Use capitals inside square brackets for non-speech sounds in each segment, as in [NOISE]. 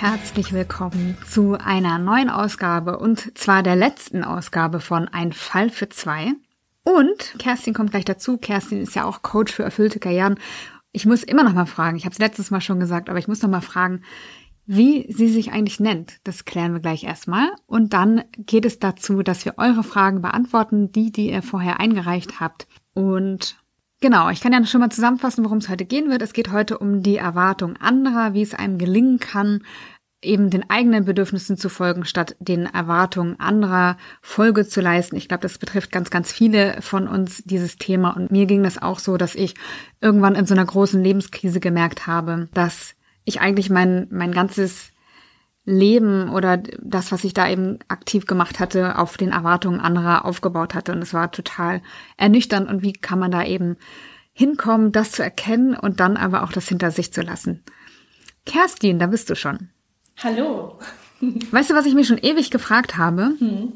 herzlich willkommen zu einer neuen Ausgabe und zwar der letzten Ausgabe von Ein Fall für zwei. Und Kerstin kommt gleich dazu. Kerstin ist ja auch Coach für erfüllte Karrieren. Ich muss immer noch mal fragen, ich habe es letztes Mal schon gesagt, aber ich muss noch mal fragen, wie sie sich eigentlich nennt. Das klären wir gleich erstmal. Und dann geht es dazu, dass wir eure Fragen beantworten, die, die ihr vorher eingereicht habt. Und Genau, ich kann ja schon mal zusammenfassen, worum es heute gehen wird. Es geht heute um die Erwartung anderer, wie es einem gelingen kann, eben den eigenen Bedürfnissen zu folgen, statt den Erwartungen anderer Folge zu leisten. Ich glaube, das betrifft ganz, ganz viele von uns dieses Thema. Und mir ging das auch so, dass ich irgendwann in so einer großen Lebenskrise gemerkt habe, dass ich eigentlich mein, mein ganzes Leben oder das, was ich da eben aktiv gemacht hatte, auf den Erwartungen anderer aufgebaut hatte. Und es war total ernüchternd. Und wie kann man da eben hinkommen, das zu erkennen und dann aber auch das hinter sich zu lassen? Kerstin, da bist du schon. Hallo. Weißt du, was ich mir schon ewig gefragt habe? Hm.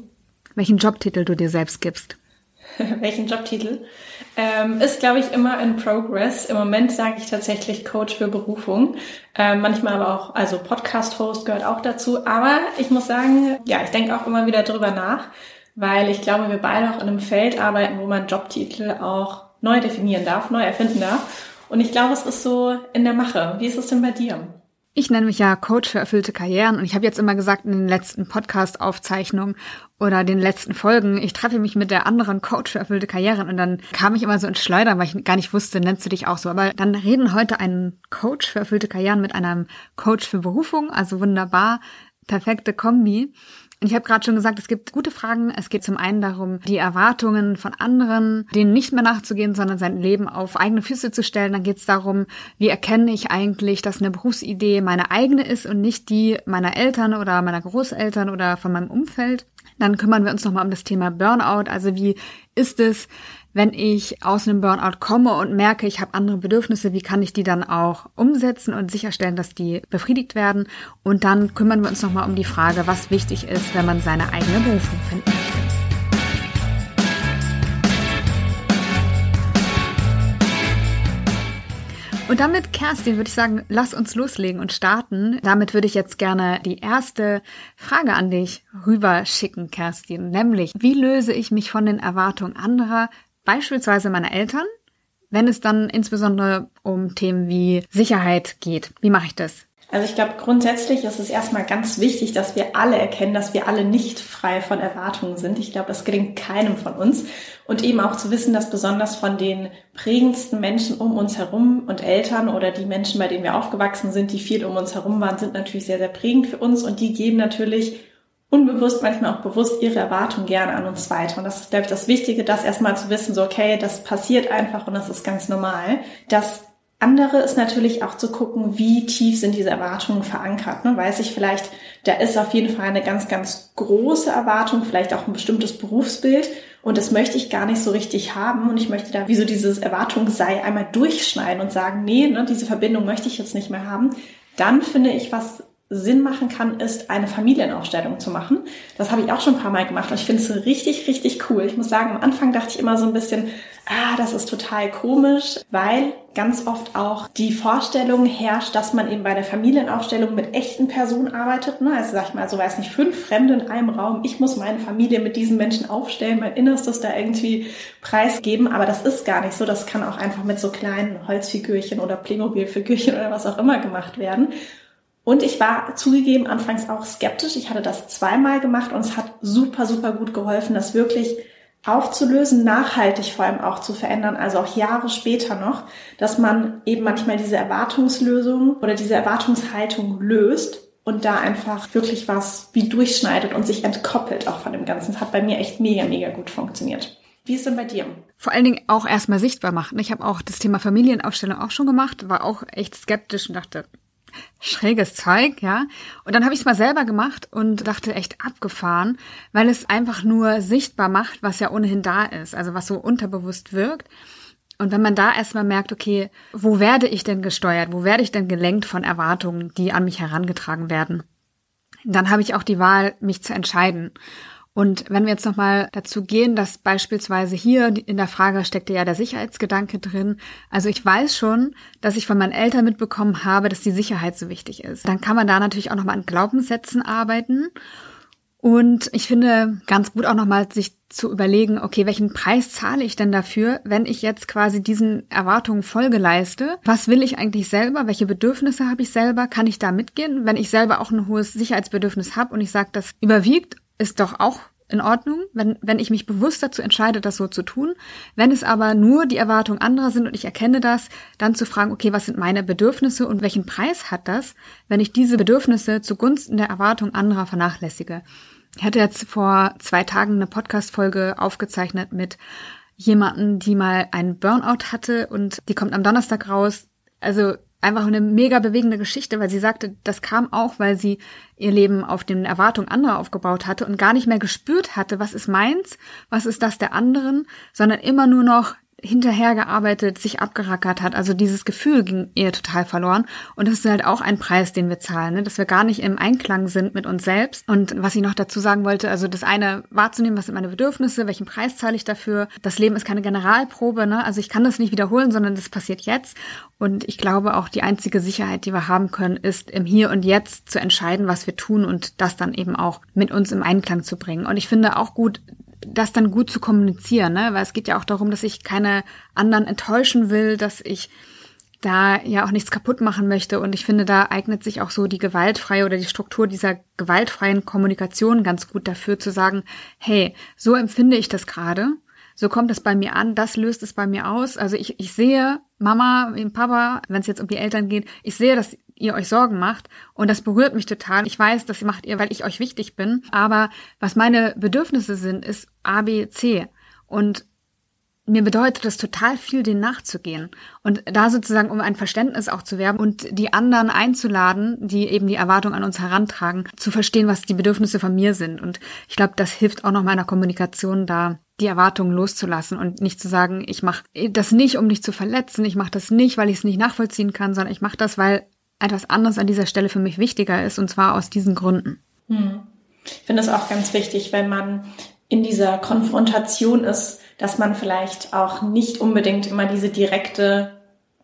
Welchen Jobtitel du dir selbst gibst? [LAUGHS] Welchen Jobtitel? Ähm, ist, glaube ich, immer in Progress. Im Moment sage ich tatsächlich Coach für Berufung. Ähm, manchmal aber auch, also Podcast-Host gehört auch dazu. Aber ich muss sagen, ja, ich denke auch immer wieder drüber nach, weil ich glaube, wir beide auch in einem Feld arbeiten, wo man Jobtitel auch neu definieren darf, neu erfinden darf. Und ich glaube, es ist so in der Mache. Wie ist es denn bei dir? Ich nenne mich ja Coach für erfüllte Karrieren und ich habe jetzt immer gesagt in den letzten Podcast-Aufzeichnungen oder den letzten Folgen, ich treffe mich mit der anderen Coach für erfüllte Karrieren und dann kam ich immer so ins Schleudern, weil ich gar nicht wusste, nennst du dich auch so. Aber dann reden heute ein Coach für erfüllte Karrieren mit einem Coach für Berufung, also wunderbar, perfekte Kombi. Ich habe gerade schon gesagt, es gibt gute Fragen. Es geht zum einen darum, die Erwartungen von anderen, denen nicht mehr nachzugehen, sondern sein Leben auf eigene Füße zu stellen. Dann geht es darum, wie erkenne ich eigentlich, dass eine Berufsidee meine eigene ist und nicht die meiner Eltern oder meiner Großeltern oder von meinem Umfeld. Dann kümmern wir uns nochmal um das Thema Burnout. Also wie ist es, wenn ich aus einem Burnout komme und merke, ich habe andere Bedürfnisse, wie kann ich die dann auch umsetzen und sicherstellen, dass die befriedigt werden? Und dann kümmern wir uns nochmal um die Frage, was wichtig ist, wenn man seine eigene Berufung finden möchte. Und damit, Kerstin, würde ich sagen, lass uns loslegen und starten. Damit würde ich jetzt gerne die erste Frage an dich rüberschicken, Kerstin. Nämlich, wie löse ich mich von den Erwartungen anderer beispielsweise meiner Eltern, wenn es dann insbesondere um Themen wie Sicherheit geht. Wie mache ich das? Also ich glaube, grundsätzlich ist es erstmal ganz wichtig, dass wir alle erkennen, dass wir alle nicht frei von Erwartungen sind. Ich glaube, das gelingt keinem von uns. Und eben auch zu wissen, dass besonders von den prägendsten Menschen um uns herum und Eltern oder die Menschen, bei denen wir aufgewachsen sind, die viel um uns herum waren, sind natürlich sehr, sehr prägend für uns. Und die geben natürlich unbewusst, manchmal auch bewusst ihre Erwartungen gerne an uns weiter. Und das ist, glaube ich, das Wichtige, das erstmal zu wissen, so, okay, das passiert einfach und das ist ganz normal. Das andere ist natürlich auch zu gucken, wie tief sind diese Erwartungen verankert. Ne? Weiß ich vielleicht, da ist auf jeden Fall eine ganz, ganz große Erwartung, vielleicht auch ein bestimmtes Berufsbild und das möchte ich gar nicht so richtig haben und ich möchte da wie so dieses Erwartungssei einmal durchschneiden und sagen, nee, ne, diese Verbindung möchte ich jetzt nicht mehr haben. Dann finde ich, was Sinn machen kann, ist eine Familienaufstellung zu machen. Das habe ich auch schon ein paar Mal gemacht und ich finde es richtig, richtig cool. Ich muss sagen, am Anfang dachte ich immer so ein bisschen, ah, das ist total komisch, weil ganz oft auch die Vorstellung herrscht, dass man eben bei der Familienaufstellung mit echten Personen arbeitet. Ne? Also sag ich mal, so weiß nicht, fünf Fremde in einem Raum. Ich muss meine Familie mit diesen Menschen aufstellen, mein Innerstes da irgendwie preisgeben. Aber das ist gar nicht so. Das kann auch einfach mit so kleinen Holzfigürchen oder Playmobil-Figürchen oder was auch immer gemacht werden. Und ich war zugegeben anfangs auch skeptisch. Ich hatte das zweimal gemacht und es hat super, super gut geholfen, das wirklich aufzulösen, nachhaltig vor allem auch zu verändern, also auch Jahre später noch, dass man eben manchmal diese Erwartungslösung oder diese Erwartungshaltung löst und da einfach wirklich was wie durchschneidet und sich entkoppelt auch von dem Ganzen. Das hat bei mir echt mega, mega gut funktioniert. Wie ist denn bei dir? Vor allen Dingen auch erstmal sichtbar machen. Ich habe auch das Thema Familienaufstellung auch schon gemacht, war auch echt skeptisch und dachte, schräges Zeug, ja. Und dann habe ich es mal selber gemacht und dachte echt abgefahren, weil es einfach nur sichtbar macht, was ja ohnehin da ist, also was so unterbewusst wirkt. Und wenn man da erstmal merkt, okay, wo werde ich denn gesteuert, wo werde ich denn gelenkt von Erwartungen, die an mich herangetragen werden, dann habe ich auch die Wahl, mich zu entscheiden. Und wenn wir jetzt nochmal dazu gehen, dass beispielsweise hier in der Frage steckte ja der Sicherheitsgedanke drin. Also ich weiß schon, dass ich von meinen Eltern mitbekommen habe, dass die Sicherheit so wichtig ist. Dann kann man da natürlich auch nochmal an Glaubenssätzen arbeiten. Und ich finde ganz gut auch nochmal sich zu überlegen, okay, welchen Preis zahle ich denn dafür, wenn ich jetzt quasi diesen Erwartungen Folge leiste? Was will ich eigentlich selber? Welche Bedürfnisse habe ich selber? Kann ich da mitgehen? Wenn ich selber auch ein hohes Sicherheitsbedürfnis habe und ich sage, das überwiegt, ist doch auch in Ordnung, wenn, wenn ich mich bewusst dazu entscheide, das so zu tun. Wenn es aber nur die Erwartungen anderer sind und ich erkenne das, dann zu fragen, okay, was sind meine Bedürfnisse und welchen Preis hat das, wenn ich diese Bedürfnisse zugunsten der Erwartung anderer vernachlässige? Ich hatte jetzt vor zwei Tagen eine Podcast-Folge aufgezeichnet mit jemanden, die mal einen Burnout hatte und die kommt am Donnerstag raus. Also einfach eine mega bewegende Geschichte, weil sie sagte, das kam auch, weil sie ihr Leben auf den Erwartungen anderer aufgebaut hatte und gar nicht mehr gespürt hatte, was ist meins, was ist das der anderen, sondern immer nur noch hinterhergearbeitet, sich abgerackert hat. Also dieses Gefühl ging ihr total verloren. Und das ist halt auch ein Preis, den wir zahlen, ne? dass wir gar nicht im Einklang sind mit uns selbst. Und was ich noch dazu sagen wollte, also das eine wahrzunehmen, was sind meine Bedürfnisse, welchen Preis zahle ich dafür. Das Leben ist keine Generalprobe, ne? Also ich kann das nicht wiederholen, sondern das passiert jetzt. Und ich glaube auch die einzige Sicherheit, die wir haben können, ist im Hier und Jetzt zu entscheiden, was wir tun und das dann eben auch mit uns im Einklang zu bringen. Und ich finde auch gut, das dann gut zu kommunizieren, ne? weil es geht ja auch darum, dass ich keine anderen enttäuschen will, dass ich da ja auch nichts kaputt machen möchte. Und ich finde, da eignet sich auch so die gewaltfreie oder die Struktur dieser gewaltfreien Kommunikation ganz gut dafür zu sagen, hey, so empfinde ich das gerade. So kommt es bei mir an, das löst es bei mir aus. Also ich, ich sehe Mama, Papa, wenn es jetzt um die Eltern geht, ich sehe, dass ihr euch Sorgen macht. Und das berührt mich total. Ich weiß, das macht ihr, weil ich euch wichtig bin. Aber was meine Bedürfnisse sind, ist A, B, C. Und mir bedeutet es total viel, den nachzugehen. Und da sozusagen, um ein Verständnis auch zu werben und die anderen einzuladen, die eben die Erwartung an uns herantragen, zu verstehen, was die Bedürfnisse von mir sind. Und ich glaube, das hilft auch noch meiner Kommunikation da, die Erwartungen loszulassen und nicht zu sagen, ich mache das nicht, um dich zu verletzen, ich mache das nicht, weil ich es nicht nachvollziehen kann, sondern ich mache das, weil etwas anderes an dieser Stelle für mich wichtiger ist, und zwar aus diesen Gründen. Hm. Ich finde es auch ganz wichtig, wenn man in dieser Konfrontation ist, dass man vielleicht auch nicht unbedingt immer diese direkte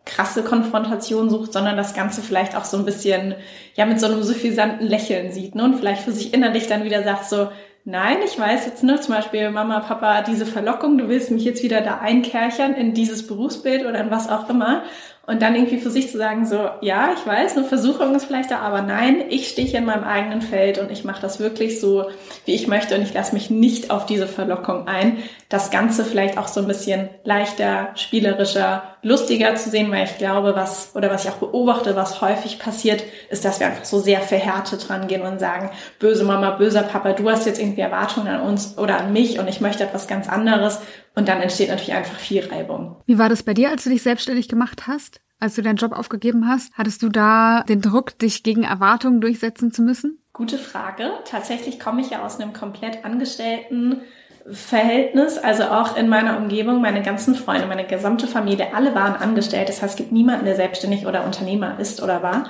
krasse Konfrontation sucht, sondern das Ganze vielleicht auch so ein bisschen, ja, mit so einem suffisanten Lächeln sieht, ne? Und vielleicht für sich innerlich dann wieder sagt so, nein, ich weiß jetzt, ne, zum Beispiel Mama, Papa, diese Verlockung, du willst mich jetzt wieder da einkerchern in dieses Berufsbild oder in was auch immer. Und dann irgendwie für sich zu sagen, so, ja, ich weiß, eine Versuchung ist vielleicht da, aber nein, ich stehe hier in meinem eigenen Feld und ich mache das wirklich so, wie ich möchte und ich lasse mich nicht auf diese Verlockung ein. Das Ganze vielleicht auch so ein bisschen leichter, spielerischer, lustiger zu sehen, weil ich glaube, was, oder was ich auch beobachte, was häufig passiert, ist, dass wir einfach so sehr verhärtet dran gehen und sagen, böse Mama, böser Papa, du hast jetzt irgendwie Erwartungen an uns oder an mich und ich möchte etwas ganz anderes und dann entsteht natürlich einfach viel Reibung. Wie war das bei dir, als du dich selbstständig gemacht hast? Als du deinen Job aufgegeben hast, hattest du da den Druck, dich gegen Erwartungen durchsetzen zu müssen? Gute Frage. Tatsächlich komme ich ja aus einem komplett angestellten Verhältnis, also auch in meiner Umgebung, meine ganzen Freunde, meine gesamte Familie, alle waren angestellt. Das heißt, es gibt niemanden, der selbstständig oder Unternehmer ist oder war.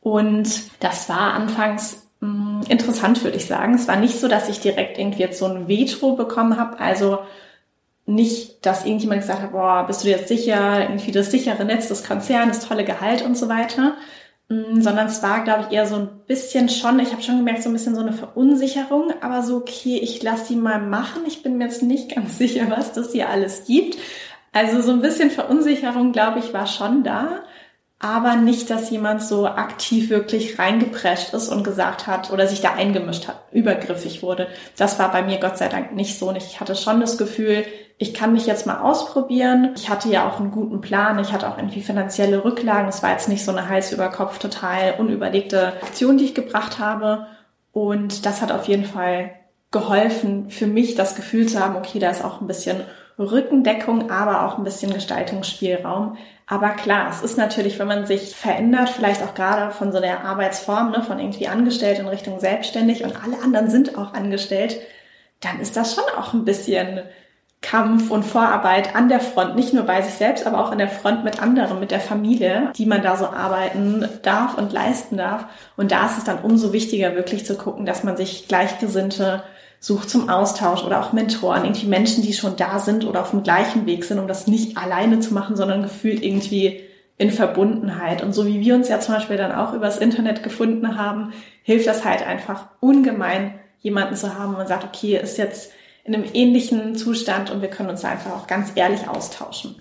Und das war anfangs mh, mm, interessant, würde ich sagen. Es war nicht so, dass ich direkt irgendwie jetzt so ein Veto bekommen habe. Also nicht, dass irgendjemand gesagt hat, boah, bist du jetzt sicher, irgendwie das sichere Netz des Konzerns, das tolle Gehalt und so weiter, mm, sondern es war, glaube ich, eher so ein bisschen schon, ich habe schon gemerkt, so ein bisschen so eine Verunsicherung, aber so, okay, ich lasse die mal machen, ich bin mir jetzt nicht [LAUGHS] ganz sicher, was das hier alles gibt. Also so ein bisschen Verunsicherung, glaube ich, war schon da aber nicht, dass jemand so aktiv wirklich reingeprescht ist und gesagt hat oder sich da eingemischt hat, übergriffig wurde. Das war bei mir Gott sei Dank nicht so. Ich hatte schon das Gefühl, ich kann mich jetzt mal ausprobieren. Ich hatte ja auch einen guten Plan. Ich hatte auch irgendwie finanzielle Rücklagen. Es war jetzt nicht so eine Hals über Kopf total unüberlegte Aktion, die ich gebracht habe. Und das hat auf jeden Fall geholfen, für mich das Gefühl zu haben, okay, da ist auch ein bisschen Rückendeckung, aber auch ein bisschen Gestaltungsspielraum. Aber klar, es ist natürlich, wenn man sich verändert, vielleicht auch gerade von so der Arbeitsform, ne, von irgendwie angestellt in Richtung selbstständig und alle anderen sind auch angestellt, dann ist das schon auch ein bisschen Kampf und Vorarbeit an der Front, nicht nur bei sich selbst, aber auch an der Front mit anderen, mit der Familie, die man da so arbeiten darf und leisten darf. Und da ist es dann umso wichtiger, wirklich zu gucken, dass man sich Gleichgesinnte such zum Austausch oder auch Mentoren, irgendwie Menschen, die schon da sind oder auf dem gleichen Weg sind, um das nicht alleine zu machen, sondern gefühlt irgendwie in Verbundenheit. Und so wie wir uns ja zum Beispiel dann auch übers Internet gefunden haben, hilft das halt einfach ungemein, jemanden zu haben, wo man sagt, okay, ist jetzt in einem ähnlichen Zustand und wir können uns einfach auch ganz ehrlich austauschen.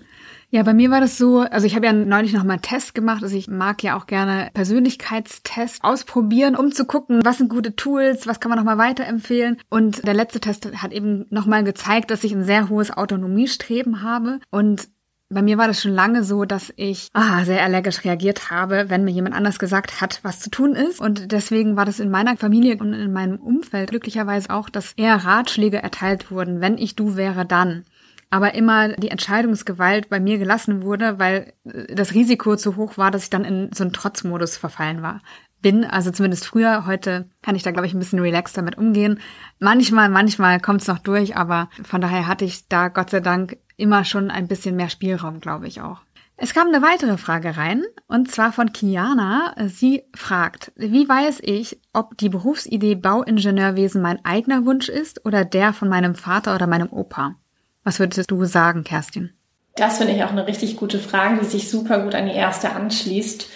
Ja, bei mir war das so, also ich habe ja neulich noch mal einen Test gemacht, also ich mag ja auch gerne Persönlichkeitstests ausprobieren, um zu gucken, was sind gute Tools, was kann man noch mal weiterempfehlen. Und der letzte Test hat eben noch mal gezeigt, dass ich ein sehr hohes Autonomiestreben habe. Und bei mir war das schon lange so, dass ich ah, sehr allergisch reagiert habe, wenn mir jemand anders gesagt hat, was zu tun ist. Und deswegen war das in meiner Familie und in meinem Umfeld glücklicherweise auch, dass eher Ratschläge erteilt wurden, wenn ich du wäre dann aber immer die Entscheidungsgewalt bei mir gelassen wurde, weil äh, das Risiko zu hoch war, dass ich dann in so einen Trotzmodus verfallen war. Bin, also zumindest früher, heute kann ich da, glaube ich, ein bisschen relaxed damit umgehen. Manchmal, manchmal kommt es noch durch, aber von daher hatte ich da Gott sei Dank immer schon ein bisschen mehr Spielraum, glaube ich auch. Es kam eine weitere Frage rein, und zwar von Kiana. Sie fragt, wie weiß ich, ob die Berufsidee Bauingenieurwesen mein eigener Wunsch ist oder der von meinem Vater oder meinem Opa? Was würdest du sagen, Kerstin? Das finde ich auch eine richtig gute Frage, die sich super gut an die erste anschließt.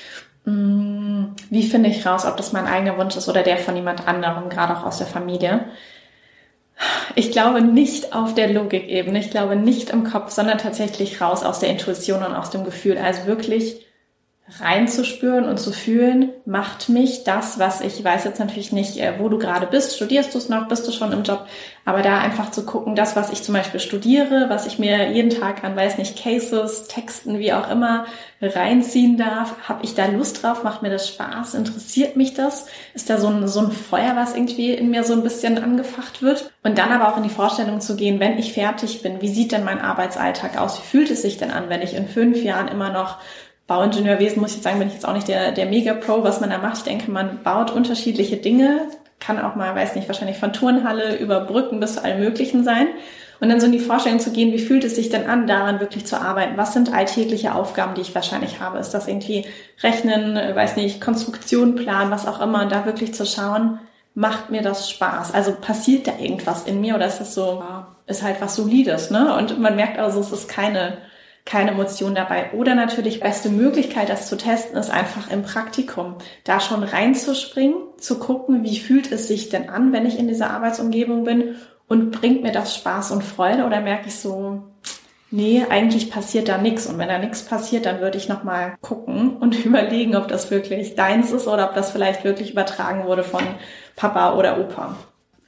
Hm, wie finde ich raus, ob das mein eigener Wunsch ist oder der von jemand anderem, gerade auch aus der Familie? Ich glaube nicht auf der Logikebene, ich glaube nicht im Kopf, sondern tatsächlich raus aus der Intuition und aus dem Gefühl. Also wirklich reinzuspüren und zu fühlen, macht mich das, was ich weiß jetzt natürlich nicht, äh, wo du gerade bist, studierst du es noch, bist du schon im Job, aber da einfach zu gucken, das, was ich zum Beispiel studiere, was ich mir jeden Tag an, weiß nicht, Cases, Texten, wie auch immer, reinziehen darf, habe ich da Lust drauf, macht mir das Spaß, interessiert mich das, ist da so ein, so ein Feuer, was irgendwie in mir so ein bisschen angefacht wird? Und dann aber auch in die Vorstellung zu gehen, wenn ich fertig bin, wie sieht denn mein Arbeitsalltag aus, wie fühlt es sich denn an, wenn ich in fünf Jahren immer noch Bauingenieurwesen, muss ich jetzt sagen, bin ich jetzt auch nicht der, der Mega-Pro, was man da macht. Ich denke, man baut unterschiedliche Dinge, kann auch mal, weiß nicht, wahrscheinlich von Turnhalle über Brücken bis zu allem Möglichen sein. Und dann so in die Vorstellung zu gehen, wie fühlt es sich denn an, daran wirklich zu arbeiten? Was sind alltägliche Aufgaben, die ich wahrscheinlich habe? Ist das irgendwie Rechnen, weiß nicht, Konstruktion, Plan, was auch immer? Und da wirklich zu schauen, macht mir das Spaß? Also passiert da irgendwas in mir oder ist das so, ist halt was Solides, ne? Und man merkt also, es ist keine keine Emotion dabei. Oder natürlich beste Möglichkeit, das zu testen, ist einfach im Praktikum. Da schon reinzuspringen, zu gucken, wie fühlt es sich denn an, wenn ich in dieser Arbeitsumgebung bin und bringt mir das Spaß und Freude oder merke ich so, nee, eigentlich passiert da nichts. Und wenn da nichts passiert, dann würde ich nochmal gucken und [LAUGHS] überlegen, ob das wirklich deins ist oder ob das vielleicht wirklich übertragen wurde von Papa oder Opa.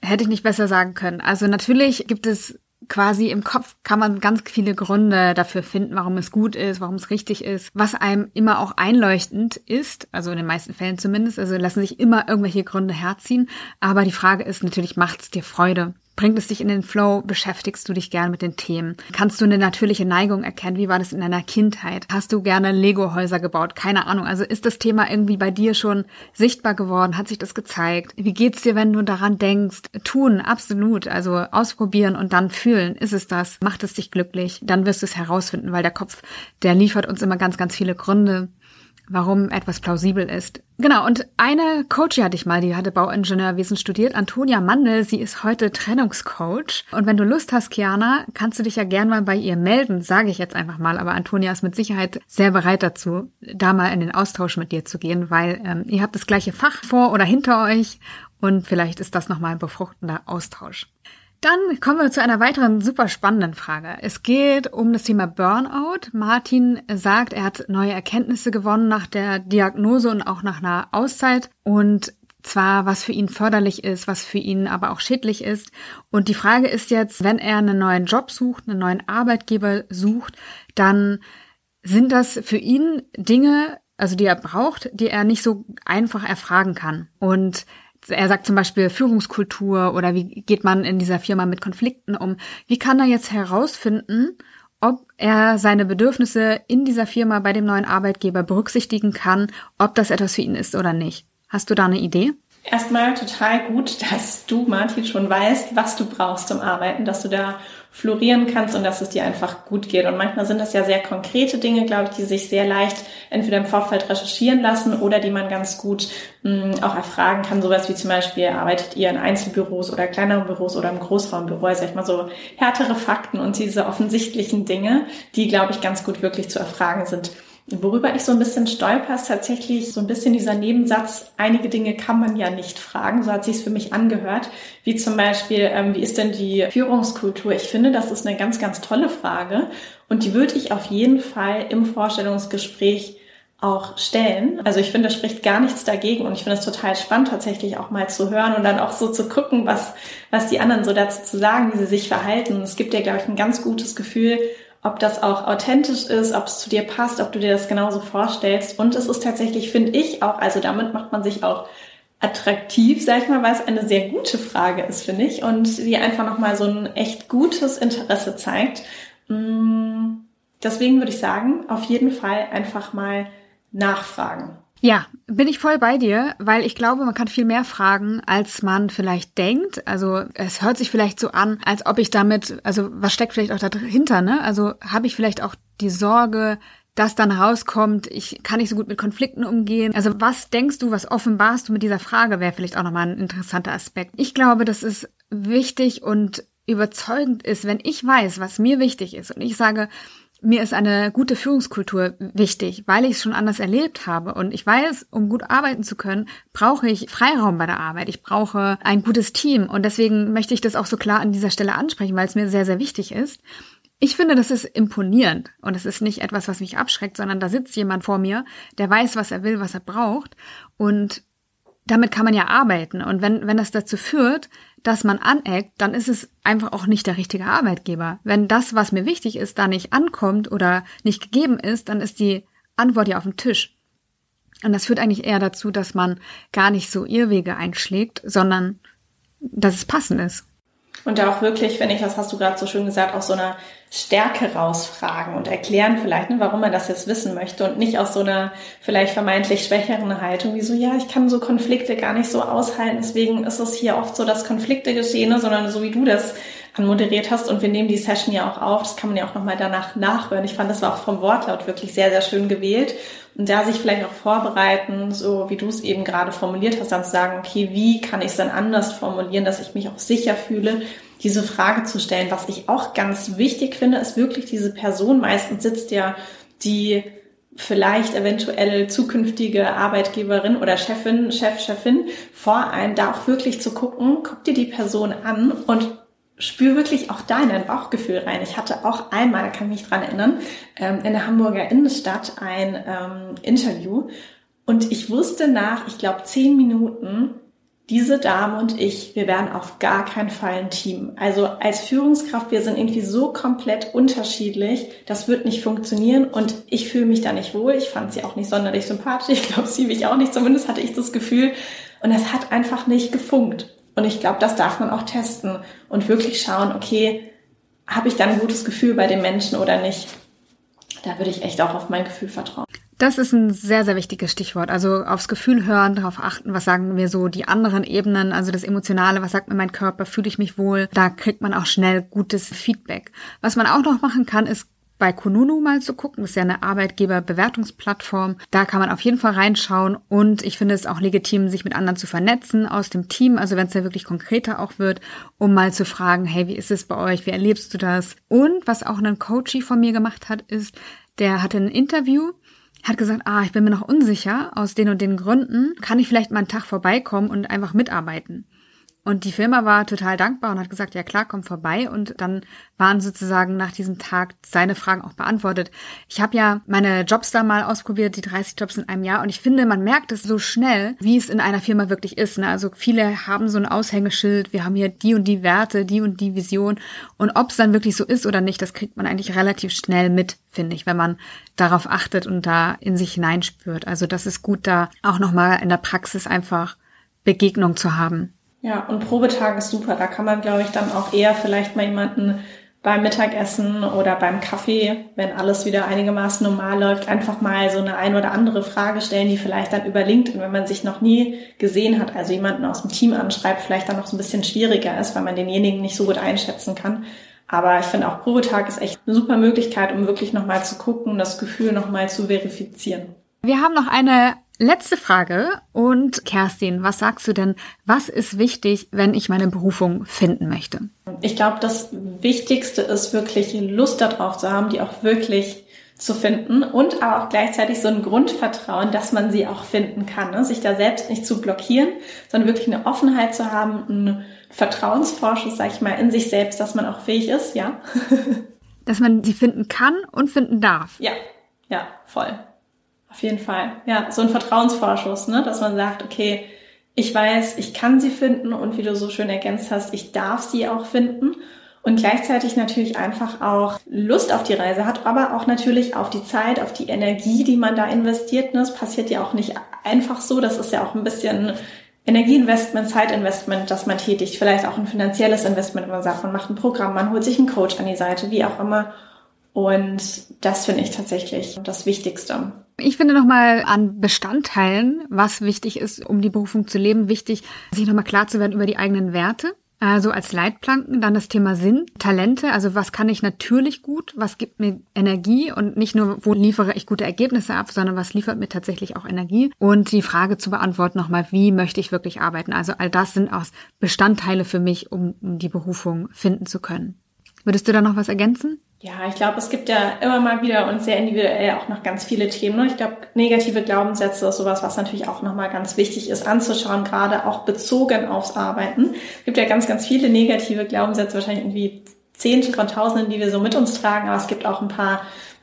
Hätte ich nicht besser sagen können. Also natürlich gibt es quasi im Kopf kann man ganz viele Gründe dafür finden, warum es gut ist, warum es richtig ist, was einem immer auch einleuchtend ist, also in den meisten Fällen zumindest, also lassen sich immer irgendwelche Gründe herziehen, aber die Frage ist natürlich, macht es dir Freude? Bringt es dich in den Flow? Beschäftigst du dich gern mit den Themen? Kannst du eine natürliche Neigung erkennen? Wie war das in deiner Kindheit? Hast du gerne Lego-Häuser gebaut? Keine Ahnung. Also ist das Thema irgendwie bei dir schon sichtbar geworden? Hat sich das gezeigt? Wie geht's dir, wenn du daran denkst? Tun, absolut. Also ausprobieren und dann fühlen. Ist es das? Macht es dich glücklich? Dann wirst du es herausfinden, weil der Kopf, der liefert uns immer ganz, ganz viele Gründe, warum etwas plausibel ist. Genau, und eine Coach hatte ich mal, die hatte Bauingenieurwesen studiert, Antonia Mandel, sie ist heute Trennungscoach. Und wenn du Lust hast, Kiana, kannst du dich ja gern mal bei ihr melden, sage ich jetzt einfach mal. Aber Antonia ist mit Sicherheit sehr bereit dazu, da mal in den Austausch mit dir zu gehen, weil ähm, ihr habt das gleiche Fach vor oder hinter euch und vielleicht ist das nochmal ein befruchtender Austausch. Dann kommen wir zu einer weiteren super spannenden Frage. Es geht um das Thema Burnout. Martin sagt, er hat neue Erkenntnisse gewonnen nach der Diagnose und auch nach einer Auszeit und zwar was für ihn förderlich ist, was für ihn aber auch schädlich ist. Und die Frage ist jetzt, wenn er einen neuen Job sucht, einen neuen Arbeitgeber sucht, dann sind das für ihn Dinge, also die er braucht, die er nicht so einfach erfragen kann. Und er sagt zum Beispiel Führungskultur oder wie geht man in dieser Firma mit Konflikten um. Wie kann er jetzt herausfinden, ob er seine Bedürfnisse in dieser Firma bei dem neuen Arbeitgeber berücksichtigen kann, ob das etwas für ihn ist oder nicht? Hast du da eine Idee? Erstmal total gut, dass du, Martin, schon weißt, was du brauchst zum Arbeiten, dass du da florieren kannst und dass es dir einfach gut geht. Und manchmal sind das ja sehr konkrete Dinge, glaube ich, die sich sehr leicht entweder im Vorfeld recherchieren lassen oder die man ganz gut mh, mm, auch erfragen kann. Sowas wie zum Beispiel, arbeitet ihr in Einzelbüros oder kleineren Büros oder im Großraumbüro? Also ich mal so härtere Fakten und diese offensichtlichen Dinge, die, glaube ich, ganz gut wirklich zu erfragen sind. Worüber ich so ein bisschen stolper, ist tatsächlich so ein bisschen dieser Nebensatz, einige Dinge kann man ja nicht fragen, so hat sich's für mich angehört, wie zum Beispiel, ähm, wie ist denn die Führungskultur? Ich finde, das ist eine ganz, ganz tolle Frage und die würde ich auf jeden Fall im Vorstellungsgespräch auch stellen. Also ich finde, da spricht gar nichts dagegen und ich finde es total spannend, tatsächlich auch mal zu hören und dann auch so zu gucken, was, was die anderen so dazu zu sagen, wie sie sich verhalten. Es gibt ja, glaube ich, ein ganz gutes Gefühl, ob das auch authentisch ist, ob es zu dir passt, ob du dir das genauso vorstellst. Und es ist tatsächlich, finde ich auch, also damit macht man sich auch attraktiv, sag ich mal, weil es eine sehr gute Frage ist, finde ich, und die einfach nochmal so ein echt gutes Interesse zeigt. Mm, deswegen würde ich sagen, auf jeden Fall einfach mal nachfragen. Ja, bin ich voll bei dir, weil ich glaube, man kann viel mehr fragen, als man vielleicht denkt. Also es hört sich vielleicht so an, als ob ich damit, also was steckt vielleicht auch dahinter, ne? Also habe ich vielleicht auch die Sorge, dass dann rauskommt, ich kann nicht so gut mit Konflikten umgehen. Also was denkst du, was offenbarst du mit dieser Frage, wäre vielleicht auch nochmal ein interessanter Aspekt. Ich glaube, das ist wichtig und überzeugend ist, wenn ich weiß, was mir wichtig ist und ich sage, mir ist eine gute Führungskultur wichtig, weil ich es schon anders erlebt habe. Und ich weiß, um gut arbeiten zu können, brauche ich Freiraum bei der Arbeit. Ich brauche ein gutes Team. Und deswegen möchte ich das auch so klar an dieser Stelle ansprechen, weil es mir sehr, sehr wichtig ist. Ich finde, das ist imponierend und es ist nicht etwas, was mich abschreckt, sondern da sitzt jemand vor mir, der weiß, was er will, was er braucht und damit kann man ja arbeiten. Und wenn, wenn das dazu führt, dass man aneckt, dann ist es einfach auch nicht der richtige Arbeitgeber. Wenn das, was mir wichtig ist, da nicht ankommt oder nicht gegeben ist, dann ist die Antwort ja auf dem Tisch. Und das führt eigentlich eher dazu, dass man gar nicht so Irrwege einschlägt, sondern dass es passend ist. Und da auch wirklich, finde ich, das hast du gerade so schön gesagt, auch so eine Stärke rausfragen und erklären vielleicht, ne, warum man das jetzt wissen möchte und nicht aus so einer vielleicht vermeintlich schwächeren Haltung, wie so, ja, ich kann so Konflikte gar nicht so aushalten, deswegen ist es hier oft so, dass Konflikte geschehen, ne, sondern so wie du das anmoderiert hast und wir nehmen die Session ja auch auf, das kann man ja auch nochmal danach nachhören. Ich fand, das war auch vom Wortlaut wirklich sehr, sehr schön gewählt und da sich vielleicht auch vorbereiten, so wie du es eben gerade formuliert hast, dann zu sagen, okay, wie kann ich es dann anders formulieren, dass ich mich auch sicher fühle, diese Frage zu stellen. Was ich auch ganz wichtig finde, ist wirklich diese Person. Meistens sitzt ja die vielleicht eventuell zukünftige Arbeitgeberin oder Chefin, Chef, Chefin vor einem, da auch wirklich zu gucken, guck dir die Person an und spür wirklich auch da in dein Bauchgefühl rein. Ich hatte auch einmal, da kann ich mich dran erinnern, ähm, in der Hamburger Innenstadt ein ähm, Interview und ich wusste nach, ich glaube, zehn Minuten, diese Dame und ich, wir werden auf gar keinen Fall ein Team. Also als Führungskraft, wir sind irgendwie so komplett unterschiedlich, das wird nicht funktionieren und ich fühle mich da nicht wohl. Ich fand sie auch nicht sonderlich sympathisch. Ich glaube, sie mich auch nicht. Zumindest hatte ich das Gefühl. Und es hat einfach nicht gefunkt. Und ich glaube, das darf man auch testen und wirklich schauen, okay, habe ich da ein gutes Gefühl bei den Menschen oder nicht? Da würde ich echt auch auf mein Gefühl vertrauen. Das ist ein sehr, sehr wichtiges Stichwort. Also aufs Gefühl hören, darauf achten, was sagen mir so die anderen Ebenen, also das Emotionale, was sagt mir mein Körper, fühle ich mich wohl. Da kriegt man auch schnell gutes Feedback. Was man auch noch machen kann, ist bei Kununu mal zu gucken. Das ist ja eine Arbeitgeberbewertungsplattform. Da kann man auf jeden Fall reinschauen und ich finde es auch legitim, sich mit anderen zu vernetzen aus dem Team, also wenn es ja wirklich konkreter auch wird, um mal zu fragen, hey, wie ist es bei euch? Wie erlebst du das? Und was auch ein Coachie von mir gemacht hat, ist, der hatte ein Interview hat gesagt, ah, ich bin mir noch unsicher aus den und den Gründen, kann ich vielleicht mal einen Tag vorbeikommen und einfach mitarbeiten. Und die Firma war total dankbar und hat gesagt, ja klar, komm vorbei. Und dann waren sozusagen nach diesem Tag seine Fragen auch beantwortet. Ich habe ja meine Jobs da mal ausprobiert, die 30 Jobs in einem Jahr. Und ich finde, man merkt es so schnell, wie es in einer Firma wirklich ist. Ne? Also viele haben so ein Aushängeschild, wir haben hier die und die Werte, die und die Vision. Und ob es dann wirklich so ist oder nicht, das kriegt man eigentlich relativ schnell mit, finde ich, wenn man darauf achtet und da in sich hineinspürt. Also das ist gut, da auch nochmal in der Praxis einfach Begegnung zu haben. Ja, und Probetag ist super. Da kann man, glaube ich, dann auch eher vielleicht mal jemanden beim Mittagessen oder beim Kaffee, wenn alles wieder einigermaßen normal läuft, einfach mal so eine ein oder andere Frage stellen, die vielleicht dann über LinkedIn, wenn man sich noch nie gesehen hat, also jemanden aus dem Team anschreibt, vielleicht dann noch so ein bisschen schwieriger ist, weil man denjenigen nicht so gut einschätzen kann. Aber ich finde auch Probetag ist echt eine super Möglichkeit, um wirklich nochmal zu gucken, das Gefühl nochmal zu verifizieren. Wir haben noch eine letzte Frage. Und Kerstin, was sagst du denn, was ist wichtig, wenn ich meine Berufung finden möchte? Ich glaube, das Wichtigste ist wirklich Lust darauf zu haben, die auch wirklich zu finden und aber auch gleichzeitig so ein Grundvertrauen, dass man sie auch finden kann. Ne? Sich da selbst nicht zu blockieren, sondern wirklich eine Offenheit zu haben, einen Vertrauensvorschuss, sag ich mal, in sich selbst, dass man auch fähig ist, ja. [LAUGHS] dass man sie finden kann und finden darf. Ja, ja, voll. Auf jeden Fall. Ja, so ein Vertrauensvorschuss, ne? dass man sagt, okay, ich weiß, ich kann sie finden und wie du so schön ergänzt hast, ich darf sie auch finden und gleichzeitig natürlich einfach auch Lust auf die Reise hat, aber auch natürlich auf die Zeit, auf die Energie, die man da investiert. Das passiert ja auch nicht einfach so. Das ist ja auch ein bisschen Energieinvestment, Zeitinvestment, das man tätigt. Vielleicht auch ein finanzielles Investment, wenn man sagt, man macht ein Programm, man holt sich einen Coach an die Seite, wie auch immer. Und das finde ich tatsächlich das Wichtigste. Ich finde nochmal an Bestandteilen, was wichtig ist, um die Berufung zu leben, wichtig, sich nochmal klar zu werden über die eigenen Werte. Also als Leitplanken dann das Thema Sinn, Talente, also was kann ich natürlich gut, was gibt mir Energie und nicht nur, wo liefere ich gute Ergebnisse ab, sondern was liefert mir tatsächlich auch Energie. Und die Frage zu beantworten nochmal, wie möchte ich wirklich arbeiten? Also all das sind auch Bestandteile für mich, um die Berufung finden zu können. Würdest du da noch was ergänzen? Ja, ich glaube, es gibt ja immer mal wieder und sehr individuell auch noch ganz viele Themen. Ne? Ich glaube, negative Glaubenssätze ist sowas, was natürlich auch nochmal ganz wichtig ist anzuschauen, gerade auch bezogen aufs Arbeiten. Es gibt ja ganz, ganz viele negative Glaubenssätze, wahrscheinlich irgendwie Zehnte von Tausenden, die wir so mit uns tragen, aber es gibt auch ein paar,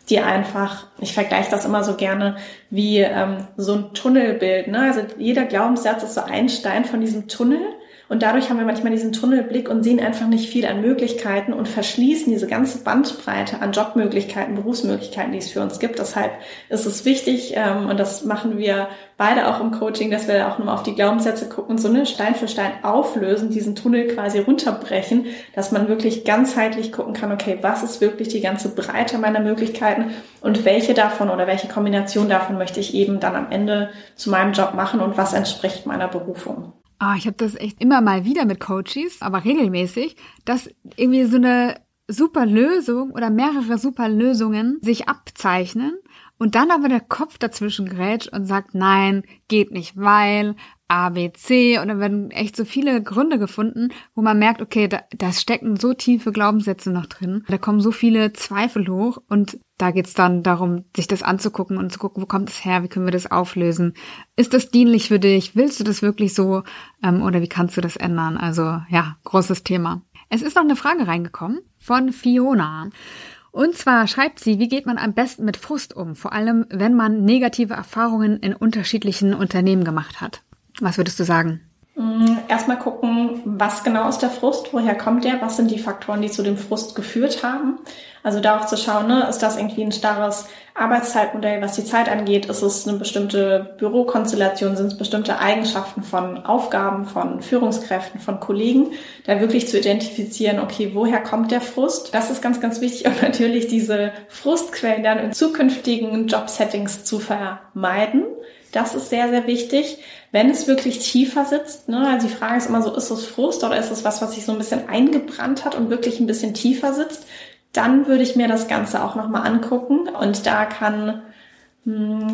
die einfach, ich vergleiche das immer so gerne, wie ähm, so ein Tunnelbild. Ne? Also jeder Glaubenssatz ist so ein Stein von diesem Tunnel und dadurch haben wir manchmal diesen Tunnelblick und sehen einfach nicht viel an Möglichkeiten und verschließen diese ganze Bandbreite an Jobmöglichkeiten, Berufsmöglichkeiten, die es für uns gibt. Deshalb ist es wichtig, ähm, und das machen wir beide auch im Coaching, dass wir auch nochmal auf die Glaubenssätze gucken, so eine Stein für Stein auflösen, diesen Tunnel quasi runterbrechen, dass man wirklich ganzheitlich gucken kann, okay, was ist wirklich die ganze Breite meiner Möglichkeiten und welche davon oder welche Kombination davon möchte ich eben dann am Ende zu meinem Job machen und was entspricht meiner Berufung. Ah, ich habe das echt immer mal wieder mit Coaches, aber regelmäßig, dass irgendwie so eine super Lösung oder mehrere super Lösungen sich abzeichnen und dann aber der Kopf dazwischen grätscht und sagt, nein, geht nicht, weil A, B, C und dann werden echt so viele Gründe gefunden, wo man merkt, okay, da, da stecken so tiefe Glaubenssätze noch drin, da kommen so viele Zweifel hoch und da geht's dann darum, sich das anzugucken und zu gucken, wo kommt es her, wie können wir das auflösen? Ist das dienlich für dich? Willst du das wirklich so ähm, oder wie kannst du das ändern? Also ja, großes Thema. Es ist noch eine Frage reingekommen von Fiona. Und zwar schreibt sie, wie geht man am besten mit Frust um, vor allem wenn man negative Erfahrungen in unterschiedlichen Unternehmen gemacht hat. Was würdest du sagen? Mm, erstmal gucken, was genau ist der Frust, woher kommt der, was sind die Faktoren, die zu dem Frust geführt haben. Also da auch zu schauen, ne, ist das irgendwie ein starres Arbeitszeitmodell, was die Zeit angeht, ist es eine bestimmte Bürokonstellation, sind es bestimmte Eigenschaften von Aufgaben, von Führungskräften, von Kollegen, da wirklich zu identifizieren, okay, woher kommt der Frust? Das ist ganz, ganz wichtig und [LAUGHS] natürlich diese Frustquellen dann in zukünftigen Jobsettings zu vermeiden. Das ist sehr, sehr wichtig. Wenn es wirklich tiefer sitzt, ne, also die Frage ist immer so, ist es Frust oder ist es was, was sich so ein bisschen eingebrannt hat und wirklich ein bisschen tiefer sitzt, dann würde ich mir das Ganze auch nochmal angucken. Und da kann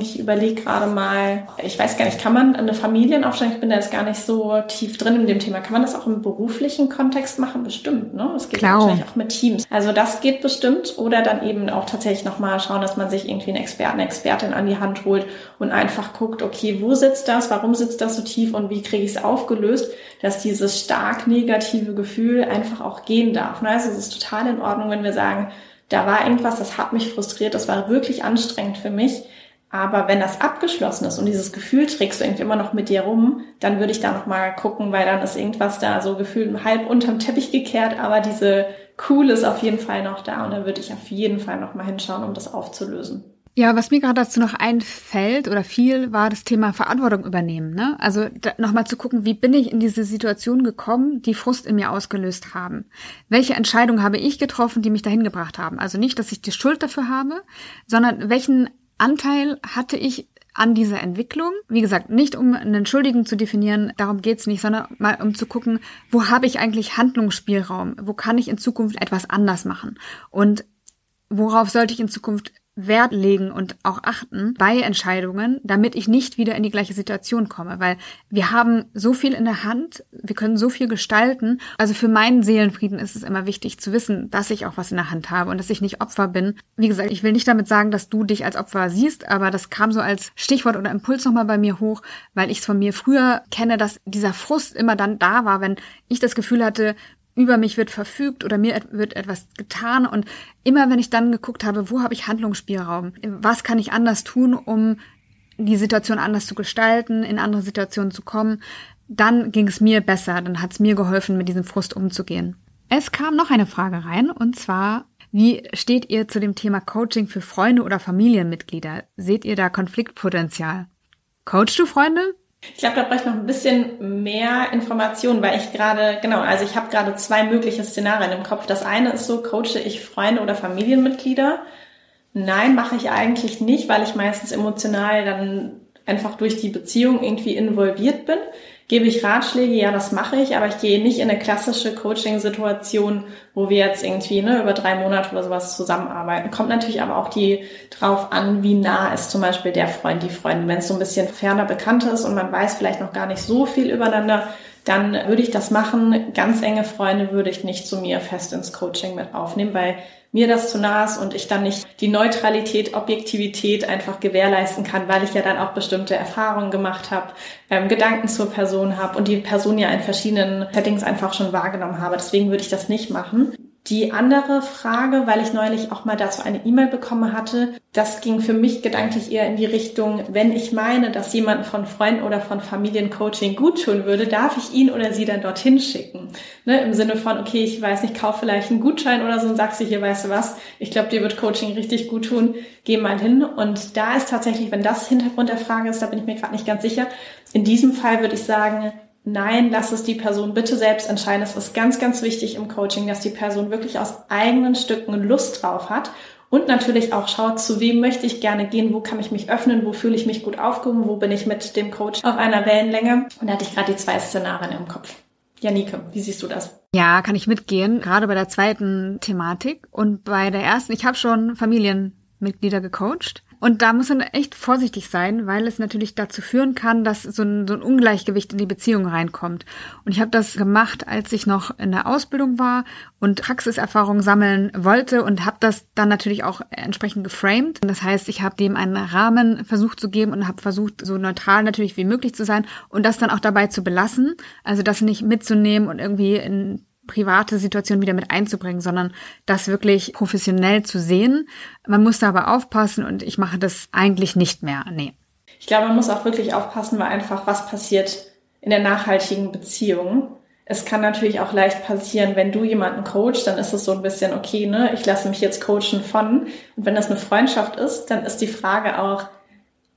ich überlege gerade mal, ich weiß gar nicht, kann man eine Familienaufstellung, ich bin da jetzt gar nicht so tief drin in dem Thema, kann man das auch im beruflichen Kontext machen? Bestimmt, ne? Das geht Klar. wahrscheinlich auch mit Teams. Also das geht bestimmt oder dann eben auch tatsächlich nochmal schauen, dass man sich irgendwie einen Experten, eine Expertin an die Hand holt und einfach guckt, okay, wo sitzt das, warum sitzt das so tief und wie kriege ich es aufgelöst, dass dieses stark negative Gefühl einfach auch gehen darf. Ne? Also es ist total in Ordnung, wenn wir sagen, da war irgendwas, das hat mich frustriert, das war wirklich anstrengend für mich aber wenn das abgeschlossen ist und dieses Gefühl trägst du irgendwie immer noch mit dir rum, dann würde ich da noch mal gucken, weil dann ist irgendwas da so gefühlt halb unterm Teppich gekehrt, aber diese Cool ist auf jeden Fall noch da und da würde ich auf jeden Fall noch mal hinschauen, um das aufzulösen. Ja, was mir gerade dazu noch einfällt oder viel, war das Thema Verantwortung übernehmen. Ne? Also nochmal zu gucken, wie bin ich in diese Situation gekommen, die Frust in mir ausgelöst haben. Welche Entscheidungen habe ich getroffen, die mich dahin gebracht haben? Also nicht, dass ich die Schuld dafür habe, sondern welchen Anteil hatte ich an dieser Entwicklung. Wie gesagt, nicht um einen Schuldigen zu definieren, darum geht's nicht, sondern mal um zu gucken, wo habe ich eigentlich Handlungsspielraum? Wo kann ich in Zukunft etwas anders machen? Und worauf sollte ich in Zukunft Wert legen und auch achten bei Entscheidungen, damit ich nicht wieder in die gleiche Situation komme, weil wir haben so viel in der Hand, wir können so viel gestalten. Also für meinen Seelenfrieden ist es immer wichtig zu wissen, dass ich auch was in der Hand habe und dass ich nicht Opfer bin. Wie gesagt, ich will nicht damit sagen, dass du dich als Opfer siehst, aber das kam so als Stichwort oder Impuls nochmal bei mir hoch, weil ich es von mir früher kenne, dass dieser Frust immer dann da war, wenn ich das Gefühl hatte, über mich wird verfügt oder mir wird etwas getan. Und immer wenn ich dann geguckt habe, wo habe ich Handlungsspielraum, was kann ich anders tun, um die Situation anders zu gestalten, in andere Situationen zu kommen, dann ging es mir besser, dann hat es mir geholfen, mit diesem Frust umzugehen. Es kam noch eine Frage rein, und zwar, wie steht ihr zu dem Thema Coaching für Freunde oder Familienmitglieder? Seht ihr da Konfliktpotenzial? Coachst du Freunde? Ich glaube, da brauche ich noch ein bisschen mehr Informationen, weil ich gerade, genau, also ich habe gerade zwei mögliche Szenarien im Kopf. Das eine ist so, coache ich Freunde oder Familienmitglieder? Nein, mache ich eigentlich nicht, weil ich meistens emotional dann einfach durch die Beziehung irgendwie involviert bin. Gebe ich Ratschläge? Ja, das mache ich, aber ich gehe nicht in eine klassische Coaching-Situation, wo wir jetzt irgendwie ne, über drei Monate oder sowas zusammenarbeiten. Kommt natürlich aber auch die drauf an, wie nah ist zum Beispiel der Freund, die Freundin. Wenn es so ein bisschen ferner bekannt ist und man weiß vielleicht noch gar nicht so viel übereinander, dann würde ich das machen. Ganz enge Freunde würde ich nicht zu mir fest ins Coaching mit aufnehmen, weil mir das zu nah ist und ich dann nicht die Neutralität, Objektivität einfach gewährleisten kann, weil ich ja dann auch bestimmte Erfahrungen gemacht habe, ähm, Gedanken zur Person habe und die Person ja in verschiedenen Settings einfach schon wahrgenommen habe. Deswegen würde ich das nicht machen. Die andere Frage, weil ich neulich auch mal dazu eine E-Mail bekommen hatte, das ging für mich gedanklich eher in die Richtung, wenn ich meine, dass jemand von Freunden oder von Familiencoaching gut tun würde, darf ich ihn oder sie dann dorthin schicken. Ne, Im Sinne von, okay, ich weiß nicht, kauf vielleicht einen Gutschein oder so und sagst du hier, weißt du was, ich glaube, dir wird Coaching richtig gut tun, geh mal hin. Und da ist tatsächlich, wenn das Hintergrund der Frage ist, da bin ich mir gerade nicht ganz sicher. In diesem Fall würde ich sagen, Nein, lass es die Person bitte selbst entscheiden. Es ist ganz, ganz wichtig im Coaching, dass die Person wirklich aus eigenen Stücken Lust drauf hat und natürlich auch schaut, zu wem möchte ich gerne gehen, wo kann ich mich öffnen, wo fühle ich mich gut aufgehoben, wo bin ich mit dem Coach auf einer Wellenlänge. Und da hatte ich gerade die zwei Szenarien im Kopf. Janike, wie siehst du das? Ja, kann ich mitgehen, gerade bei der zweiten Thematik und bei der ersten. Ich habe schon Familienmitglieder gecoacht und da muss man echt vorsichtig sein, weil es natürlich dazu führen kann, dass so ein, so ein Ungleichgewicht in die Beziehung reinkommt. Und ich habe das gemacht, als ich noch in der Ausbildung war und Praxiserfahrung sammeln wollte und habe das dann natürlich auch entsprechend geframed. Das heißt, ich habe dem einen Rahmen versucht zu geben und habe versucht, so neutral natürlich wie möglich zu sein und das dann auch dabei zu belassen. Also das nicht mitzunehmen und irgendwie in private Situation wieder mit einzubringen, sondern das wirklich professionell zu sehen. Man muss da aber aufpassen und ich mache das eigentlich nicht mehr. Nee. Ich glaube, man muss auch wirklich aufpassen, weil einfach was passiert in der nachhaltigen Beziehung. Es kann natürlich auch leicht passieren, wenn du jemanden coachst, dann ist es so ein bisschen, okay, ne, ich lasse mich jetzt coachen von. Und wenn das eine Freundschaft ist, dann ist die Frage auch,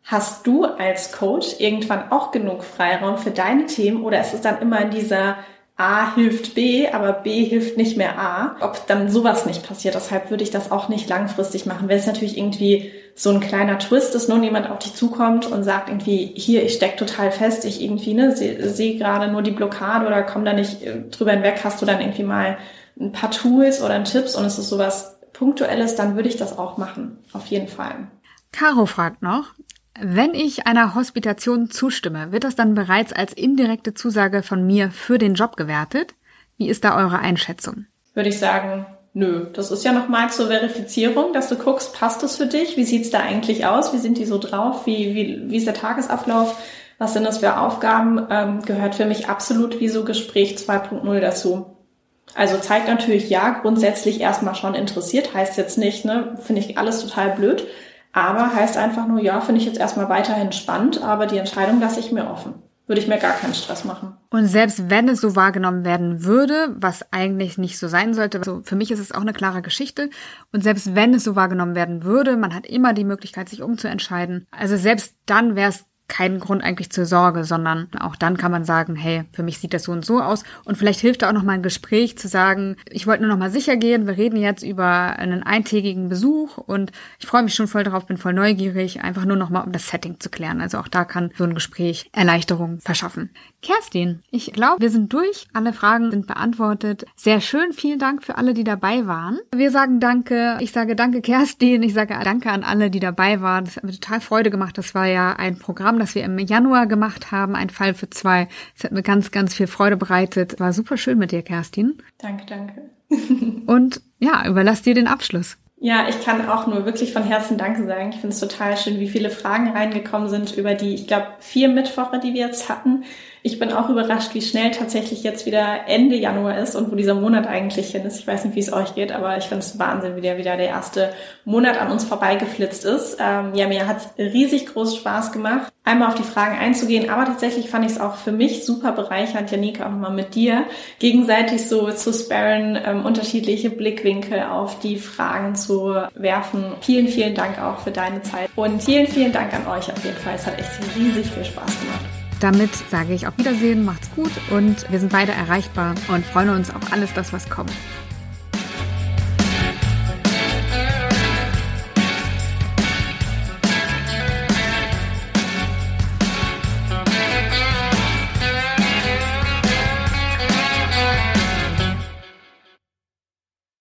hast du als Coach irgendwann auch genug Freiraum für deine Themen oder ist es dann immer in dieser A hilft B, aber B hilft nicht mehr A. Ob dann sowas nicht passiert, deshalb würde ich das auch nicht langfristig machen. Wenn es natürlich irgendwie so ein kleiner Twist ist, nur jemand auf dich zukommt und sagt irgendwie, hier, ich steck total fest, ich irgendwie, ne, sehe seh gerade nur die Blockade oder komm da nicht äh, drüber hinweg, hast du dann irgendwie mal ein paar Tools oder Tipps und es ist sowas Punktuelles, dann würde ich das auch machen. Auf jeden Fall. Caro fragt noch, wenn ich einer Hospitation zustimme, wird das dann bereits als indirekte Zusage von mir für den Job gewertet? Wie ist da eure Einschätzung? Würde ich sagen, nö. Das ist ja nochmal zur Verifizierung, dass du guckst, passt das für dich? Wie sieht's da eigentlich aus? Wie sind die so drauf? Wie, wie, wie ist der Tagesablauf? Was sind das für Aufgaben? Ähm, gehört für mich absolut wie so Gespräch 2.0 dazu. Also zeigt natürlich ja, grundsätzlich erstmal schon interessiert, heißt jetzt nicht, ne, finde ich alles total blöd. Aber heißt einfach nur, ja, finde ich jetzt erstmal weiterhin spannend, aber die Entscheidung lasse ich mir offen. würde ich mir gar keinen Stress machen. Und selbst wenn es so wahrgenommen werden würde, was eigentlich nicht so sein sollte, also für mich ist es auch eine klare Geschichte. Und selbst wenn es so wahrgenommen werden würde, man hat immer die Möglichkeit, sich umzuentscheiden. Also selbst dann wäre es keinen Grund eigentlich zur Sorge, sondern auch dann kann man sagen, hey, für mich sieht das so und so aus. Und vielleicht hilft da auch noch mal ein Gespräch zu sagen, ich wollte nur noch mal sicher gehen, wir reden jetzt über einen eintägigen Besuch und ich freue mich schon voll drauf, bin voll neugierig, einfach nur noch mal um das Setting zu klären. Also auch da kann so ein Gespräch Erleichterung verschaffen. Kerstin, ich glaube, wir sind durch. Alle Fragen sind beantwortet. Sehr schön. Vielen Dank für alle, die dabei waren. Wir sagen Danke. Ich sage Danke, Kerstin. Ich sage Danke an alle, die dabei waren. Das hat mir total Freude gemacht. Das war ja ein Programm, Programm, das wir im Januar gemacht haben, ein Fall für zwei. Es hat mir ganz, ganz viel Freude bereitet. War super schön mit dir, Kerstin. Danke, danke. [LAUGHS] Und ja, überlass dir den Abschluss. Ja, ich kann auch nur wirklich von Herzen Danke sagen. Ich finde es total schön, wie viele Fragen reingekommen sind über die, ich glaube, vier Mittwoche, die wir jetzt hatten. Ich bin auch überrascht, wie schnell tatsächlich jetzt wieder Ende Januar ist und wo dieser Monat eigentlich hin ist. Ich weiß nicht, wie es euch geht, aber ich finde es Wahnsinn, wie der wieder der erste Monat an uns vorbeigeflitzt ist. Ähm, ja, mir hat es riesig groß Spaß gemacht, einmal auf die Fragen einzugehen, aber tatsächlich fand ich es auch für mich super bereichernd, Janika, auch nochmal mit dir, gegenseitig so zu sparen, ähm, unterschiedliche Blickwinkel auf die Fragen zu werfen. Vielen, vielen Dank auch für deine Zeit und vielen, vielen Dank an euch auf jeden Fall. Es hat echt riesig viel Spaß gemacht. Damit sage ich auf Wiedersehen, macht's gut und wir sind beide erreichbar und freuen uns auf alles das, was kommt.